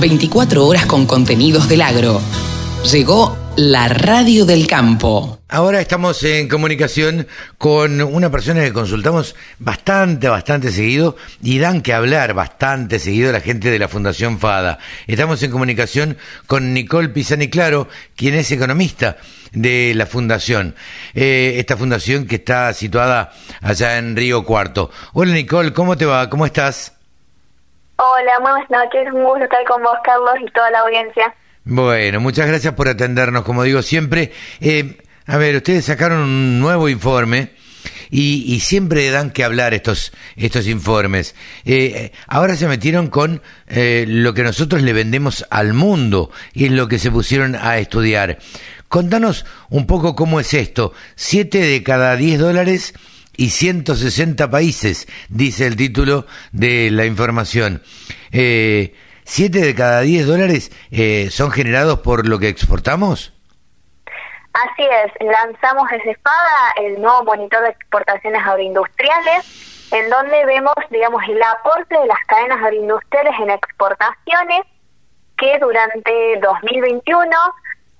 24 horas con contenidos del agro. Llegó la radio del campo. Ahora estamos en comunicación con una persona que consultamos bastante, bastante seguido y dan que hablar bastante seguido la gente de la Fundación FADA. Estamos en comunicación con Nicole Pisani Claro, quien es economista de la Fundación. Eh, esta fundación que está situada allá en Río Cuarto. Hola Nicole, ¿cómo te va? ¿Cómo estás? Hola, buenas noches. Un gusto estar con vos, Carlos, y toda la audiencia. Bueno, muchas gracias por atendernos, como digo siempre. Eh, a ver, ustedes sacaron un nuevo informe y, siempre dan que hablar estos, estos informes. Eh, ahora se metieron con eh, lo que nosotros le vendemos al mundo y es lo que se pusieron a estudiar. Contanos un poco cómo es esto. Siete de cada diez dólares y 160 países, dice el título de la información. Eh, ¿Siete de cada diez dólares eh, son generados por lo que exportamos? Así es, lanzamos desde espada el nuevo monitor de exportaciones agroindustriales, en donde vemos, digamos, el aporte de las cadenas agroindustriales en exportaciones, que durante 2021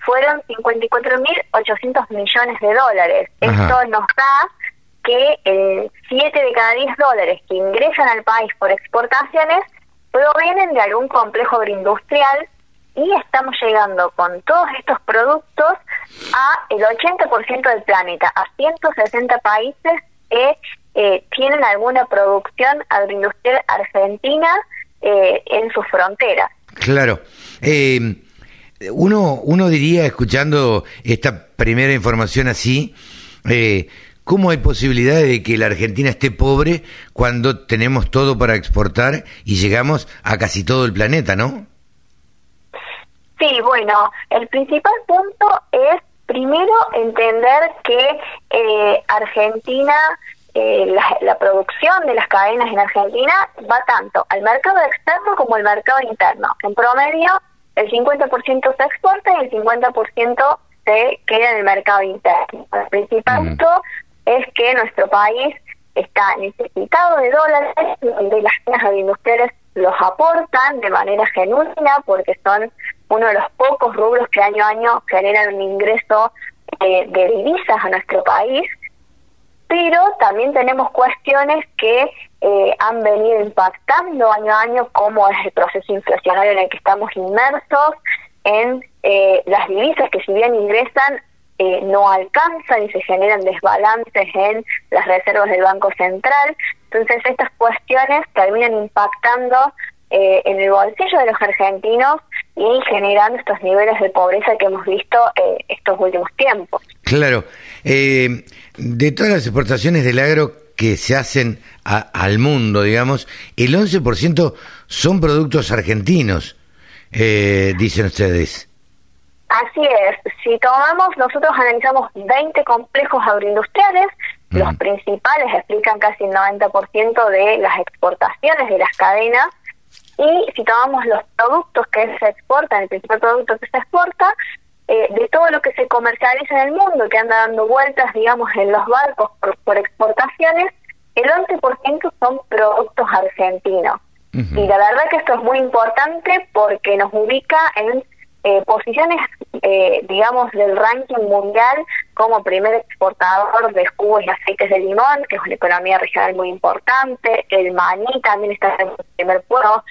fueron 54.800 millones de dólares. Esto nos da que eh, 7 de cada 10 dólares que ingresan al país por exportaciones provienen de algún complejo agroindustrial y estamos llegando con todos estos productos a el 80% del planeta, a 160 países que eh, tienen alguna producción agroindustrial argentina eh, en sus fronteras. Claro. Eh, uno, uno diría, escuchando esta primera información así, ¿cómo hay posibilidad de que la Argentina esté pobre cuando tenemos todo para exportar y llegamos a casi todo el planeta, no? Sí, bueno, el principal punto es primero entender que eh, Argentina, eh, la, producción de las cadenas en Argentina va tanto al mercado externo como al mercado interno. En promedio, el 50% se exporta y el 50% se queda en el mercado interno. El principal punto es que nuestro país está necesitado de dólares, donde las cadenas industriales los aportan de manera genuina porque son uno de los pocos rubros que año a año generan un ingreso eh, de divisas a nuestro país, pero también tenemos cuestiones que eh, han venido impactando año a año, como es el proceso inflacionario en el que estamos inmersos, en eh, las divisas que si bien ingresan, no alcanzan y se generan desbalances en las reservas del Banco Central. Entonces estas cuestiones terminan impactando eh, en el bolsillo de los argentinos y generando estos niveles de pobreza que hemos visto eh, estos últimos tiempos. Claro. Eh, de todas las exportaciones del agro que se hacen al mundo, digamos, el 11% son productos argentinos, dicen ustedes. Así es. Si tomamos, nosotros analizamos 20 complejos agroindustriales, los principales explican casi el 90% de las exportaciones de las cadenas y si tomamos los productos que se exportan, el principal producto que se exporta, eh, de todo lo que se comercializa en el mundo, que anda dando vueltas, digamos, en los barcos por, exportaciones, el 11% son productos argentinos. Y la verdad que esto es muy importante porque nos ubica en eh, posiciones, eh, digamos, del ranking mundial como primer exportador de jugos y aceites de limón, que es una economía regional muy importante. El maní también está en el primer puesto.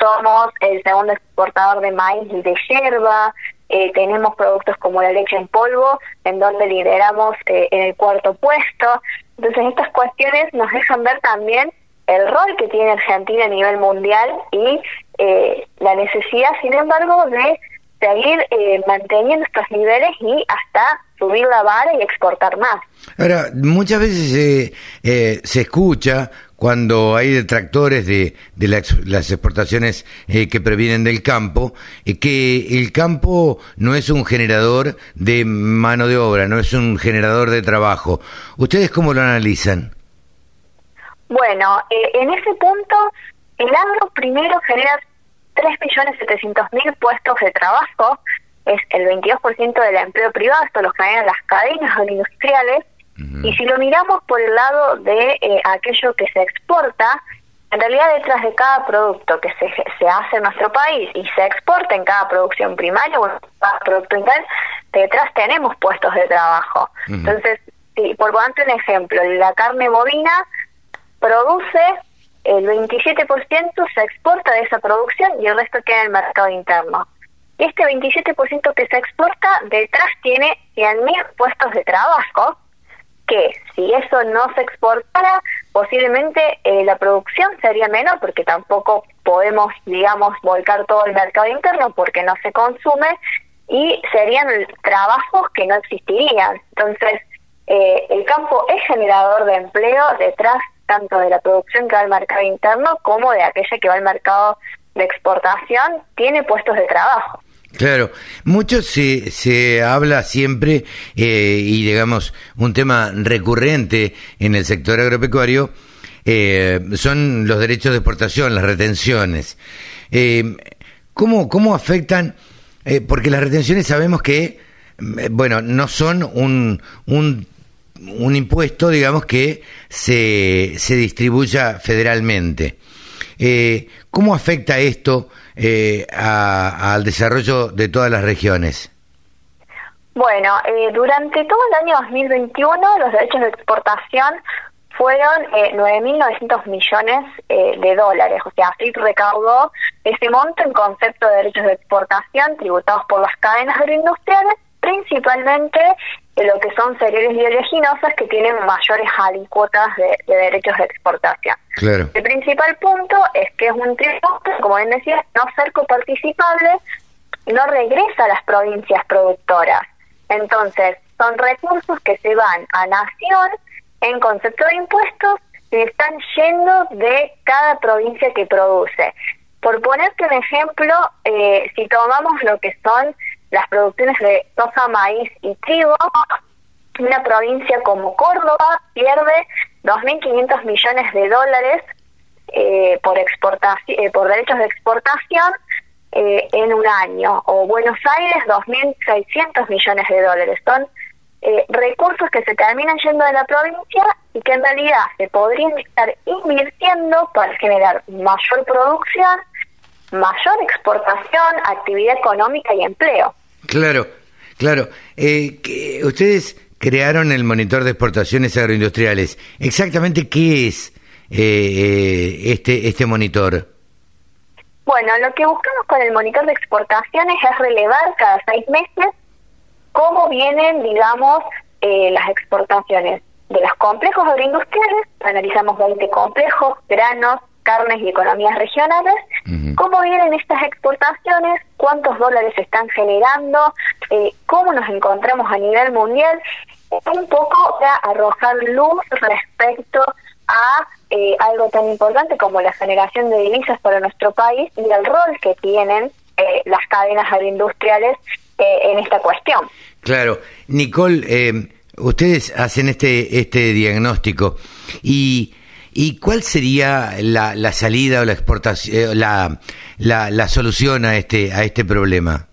Somos el segundo exportador de maíz y de yerba. Eh, tenemos productos como la leche en polvo, en donde lideramos en el cuarto puesto. Entonces, estas cuestiones nos dejan ver también el rol que tiene Argentina a nivel mundial y la necesidad, sin embargo, de seguir eh, manteniendo estos niveles y hasta subir la vara y exportar más. Ahora, muchas veces eh, se escucha cuando hay detractores de, de las exportaciones eh, que previenen del campo, que el campo no es un generador de mano de obra, no es un generador de trabajo. ¿Ustedes cómo lo analizan? Bueno, en ese punto, el agro primero genera 3.700.000 puestos de trabajo, es el 22% del empleo privado, esto lo generan las cadenas industriales, y si lo miramos por el lado de eh, aquello que se exporta, En realidad detrás de cada producto que se, se hace en nuestro país y se exporta en cada producción primaria o en cada producto interno, detrás tenemos puestos de trabajo. Entonces, si, por ponerte un ejemplo, la carne bovina produce el 27% se exporta de esa producción y el resto queda en el mercado interno. Este 27% que se exporta detrás tiene 100.000 puestos de trabajo que si eso no se exportara, posiblemente eh, la producción sería menor porque tampoco podemos, digamos, volcar todo el mercado interno porque no se consume y serían trabajos que no existirían. Entonces, eh, el campo es generador de empleo detrás tanto de la producción que va al mercado interno como de aquella que va al mercado de exportación, tiene puestos de trabajo. Claro, mucho se, se habla siempre, eh, y digamos, un tema recurrente en el sector agropecuario, eh, son los derechos de exportación, las retenciones. Eh, ¿cómo, ¿Cómo afectan? Eh, porque las retenciones sabemos que, bueno, no son un, un, un impuesto, digamos, que se, se distribuya federalmente. ¿Cómo afecta esto? eh, al desarrollo de todas las regiones? Bueno, eh, durante todo el año 2021 los derechos de exportación fueron eh, 9.900 millones eh, de dólares, o sea, así recaudó ese monto en concepto de derechos de exportación tributados por las cadenas agroindustriales, principalmente de lo que son cereales y oleaginosas que tienen mayores alícuotas de, derechos de exportación. El principal punto es que es un tributo, como bien decía, no ser coparticipable, no regresa a las provincias productoras. Entonces, son recursos que se van a nación en concepto de impuestos y están yendo de cada provincia que produce. Por ponerte un ejemplo, eh, si tomamos lo que son las producciones de soja, maíz y trigo, una provincia como Córdoba pierde 2.500 millones de dólares eh, por exportación, eh, por derechos de exportación eh, en un año, o Buenos Aires 2.600 millones de dólares. Son recursos que se terminan yendo de la provincia y que en realidad se podrían estar invirtiendo para generar mayor producción, mayor exportación, actividad económica y empleo. Claro, claro. Eh, ustedes crearon el monitor de exportaciones agroindustriales. Exactamente qué es eh, eh, este este monitor. Bueno, lo que buscamos con el monitor de exportaciones es relevar cada seis meses cómo vienen, digamos, las exportaciones de los complejos agroindustriales. Analizamos 20 complejos, granos, carnes y economías regionales, cómo vienen estas exportaciones, cuántos dólares se están generando, eh, cómo nos encontramos a nivel mundial, un poco para arrojar luz respecto a eh, algo tan importante como la generación de divisas para nuestro país y el rol que tienen eh, las cadenas agroindustriales en esta cuestión. Claro, Nicole, ustedes hacen este este diagnóstico y ¿Y cuál sería la, la salida o la exportación, eh, la, la, la, solución a este, a este problema?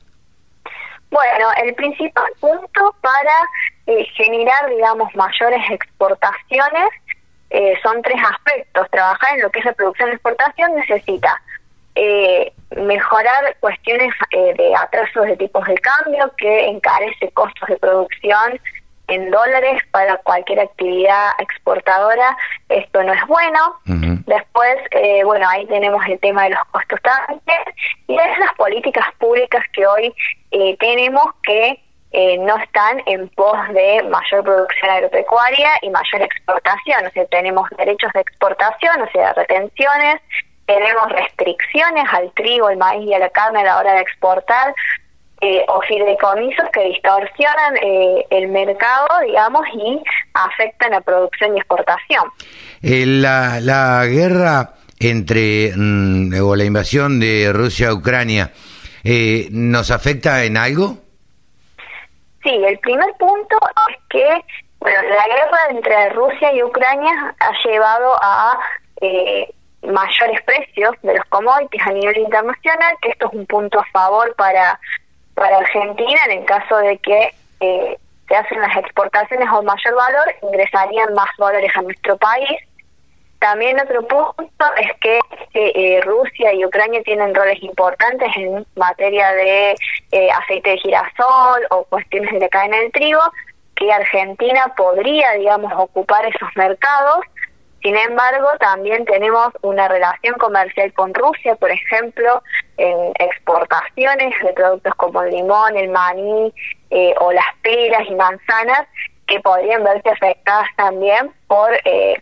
Bueno, el principal punto para eh, generar, digamos, mayores exportaciones eh, son tres aspectos. Trabajar en lo que es la producción y exportación necesita mejorar cuestiones de atrasos de tipos de cambio que encarece costos de producción en dólares para cualquier actividad exportadora, esto no es bueno. Después, eh, bueno, ahí tenemos el tema de los costos también y es las políticas públicas que hoy eh, tenemos que eh, no están en pos de mayor producción agropecuaria y mayor exportación. O sea, tenemos derechos de exportación, o sea, retenciones, tenemos restricciones al trigo, al maíz y a la carne a la hora de exportar, eh, o fideicomisos que distorsionan eh, el mercado, digamos, y afectan la producción y exportación. Eh, la, la guerra entre, mm, o la invasión de Rusia a Ucrania, eh, ¿nos afecta en algo? Sí, el primer punto es que bueno, la guerra entre Rusia y Ucrania ha llevado a mayores precios de los commodities a nivel internacional, que esto es un punto a favor para para Argentina, en el caso de que eh, se hacen las exportaciones a un mayor valor, ingresarían más dólares a nuestro país. También otro punto es que eh, Rusia y Ucrania tienen roles importantes en materia de eh, aceite de girasol o cuestiones de cadena del trigo, que Argentina podría, digamos, ocupar esos mercados. Sin embargo, también tenemos una relación comercial con Rusia, por ejemplo, en exportaciones de productos como el limón, el maní eh, o las peras y manzanas, que podrían verse afectadas también por,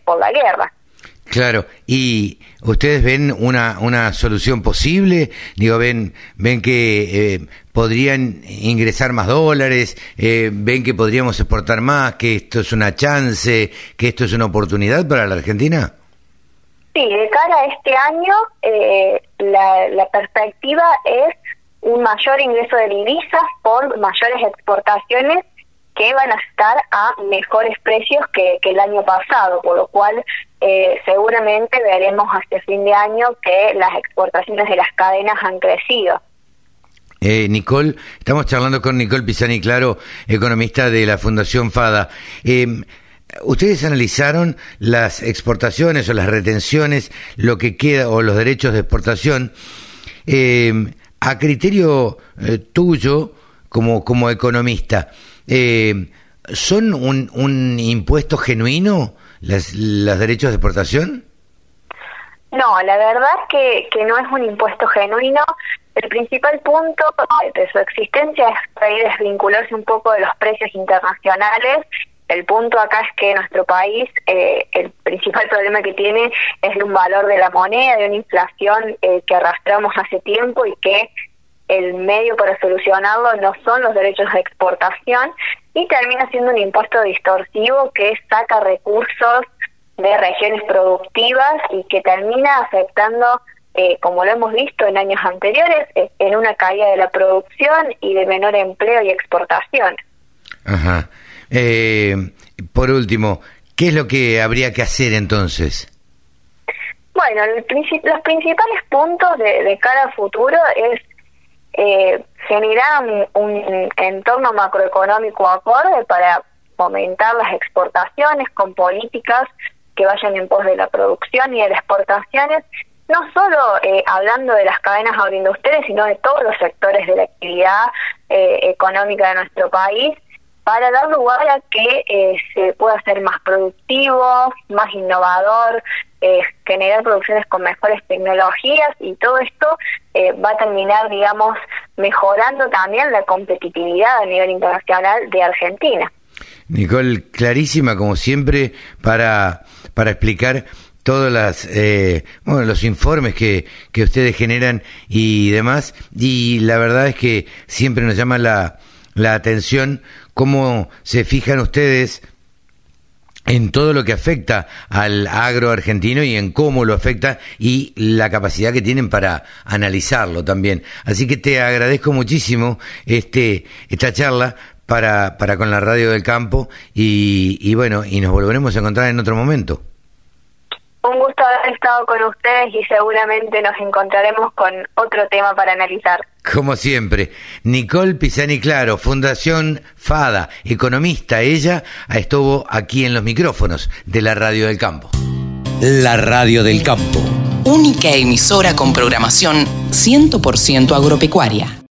por la guerra. Claro, y ustedes ven una, una solución posible, digo, ven, ven que eh, podrían ingresar más dólares, eh, ven que podríamos exportar más, que esto es una chance, que esto es una oportunidad para la Argentina. Sí, de cara a este año, eh, la, la perspectiva es un mayor ingreso de divisas por mayores exportaciones que van a estar a mejores precios que, el año pasado, por lo cual eh, seguramente veremos hasta fin de año que las exportaciones de las cadenas han crecido. Eh, Nicole, estamos charlando con Nicole Pisani, claro, economista de la Fundación FADA. Eh, ¿Ustedes analizaron las exportaciones o las retenciones, lo que queda, o los derechos de exportación? Eh, a criterio tuyo, como, como economista, eh, ¿son un, un impuesto genuino las, derechos de exportación? No, la verdad que, que no es un impuesto genuino. El principal punto de su existencia es desvincularse un poco de los precios internacionales. El punto acá es que nuestro país, eh, el principal problema que tiene es un valor de la moneda, de una inflación eh, que arrastramos hace tiempo y que el medio para solucionarlo no son los derechos de exportación y termina siendo un impuesto distorsivo que saca recursos de regiones productivas y que termina afectando, eh, como lo hemos visto en años anteriores, eh, en una caída de la producción y de menor empleo y exportación. Ajá. Eh, por último, ¿qué es lo que habría que hacer entonces? Bueno, los principales puntos de, de cara al futuro es eh, generar un, entorno macroeconómico acorde para fomentar las exportaciones con políticas que vayan en pos de la producción y de las exportaciones, no solo eh, hablando de las cadenas agroindustriales, sino de todos los sectores de la actividad eh, económica de nuestro país, para dar lugar a que eh, se pueda ser más productivo, más innovador, eh, generar producciones con mejores tecnologías y todo esto eh, va a terminar, digamos, mejorando también la competitividad a nivel internacional de Argentina. Nicole, clarísima como siempre para, para explicar todos las, eh, bueno, los informes que, que ustedes generan y demás. Y la verdad es que siempre nos llama la, la atención cómo se fijan ustedes en todo lo que afecta al agro argentino y en cómo lo afecta y la capacidad que tienen para analizarlo también. Así que te agradezco muchísimo este esta charla para, para con la radio del campo y, y bueno, y nos volveremos a encontrar en otro momento. Un gusto haber estado con ustedes y seguramente nos encontraremos con otro tema para analizar. Como siempre, Nicole Pisani Claro, Fundación FADA, economista, ella estuvo aquí en los micrófonos de la Radio del Campo. La Radio del Campo. Única emisora con programación 100% agropecuaria.